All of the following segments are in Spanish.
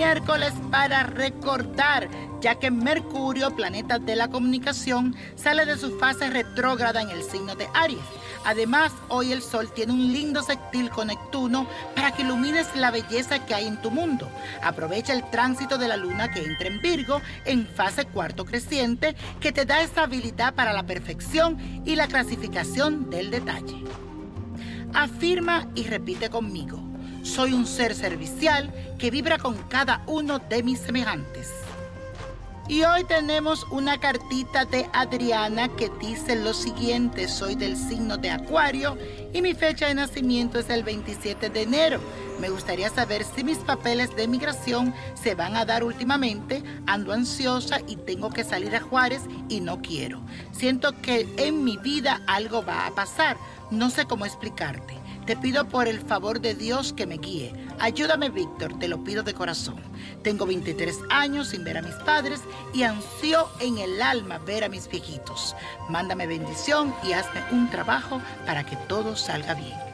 miércoles para recordar, ya que Mercurio, planeta de la comunicación, sale de su fase retrógrada en el signo de Aries. Además, hoy el Sol tiene un lindo sextil con Neptuno para que ilumines la belleza que hay en tu mundo. Aprovecha el tránsito de la Luna que entra en Virgo en fase cuarto creciente, que te da esa habilidad para la perfección y la clasificación del detalle. Afirma y repite conmigo. Soy un ser servicial que vibra con cada uno de mis semejantes. Y hoy tenemos una cartita de Adriana que dice lo siguiente, soy del signo de Acuario y mi fecha de nacimiento es el 27 de enero. Me gustaría saber si mis papeles de migración se van a dar últimamente. Ando ansiosa y tengo que salir a Juárez y no quiero. Siento que en mi vida algo va a pasar. No sé cómo explicarte. Te pido por el favor de Dios que me guíe. Ayúdame, Víctor, te lo pido de corazón. Tengo 23 años sin ver a mis padres y ansío en el alma ver a mis viejitos. Mándame bendición y hazme un trabajo para que todo salga bien.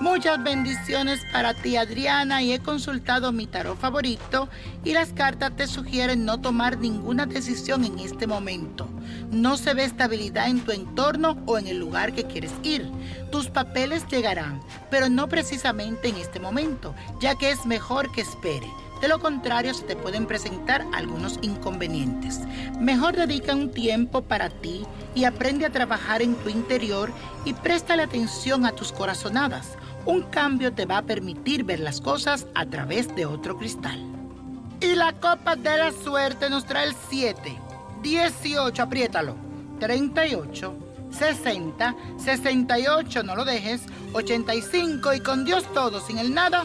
Muchas bendiciones para ti Adriana y he consultado mi tarot favorito y las cartas te sugieren no tomar ninguna decisión en este momento. No se ve estabilidad en tu entorno o en el lugar que quieres ir. Tus papeles llegarán, pero no precisamente en este momento, ya que es mejor que espere. De lo contrario, se te pueden presentar algunos inconvenientes. Mejor dedica un tiempo para ti y aprende a trabajar en tu interior y préstale atención a tus corazonadas. Un cambio te va a permitir ver las cosas a través de otro cristal. Y la copa de la suerte nos trae el 7, 18, apriétalo, 38, 60, 68, no lo dejes, 85 y con Dios todo, sin el nada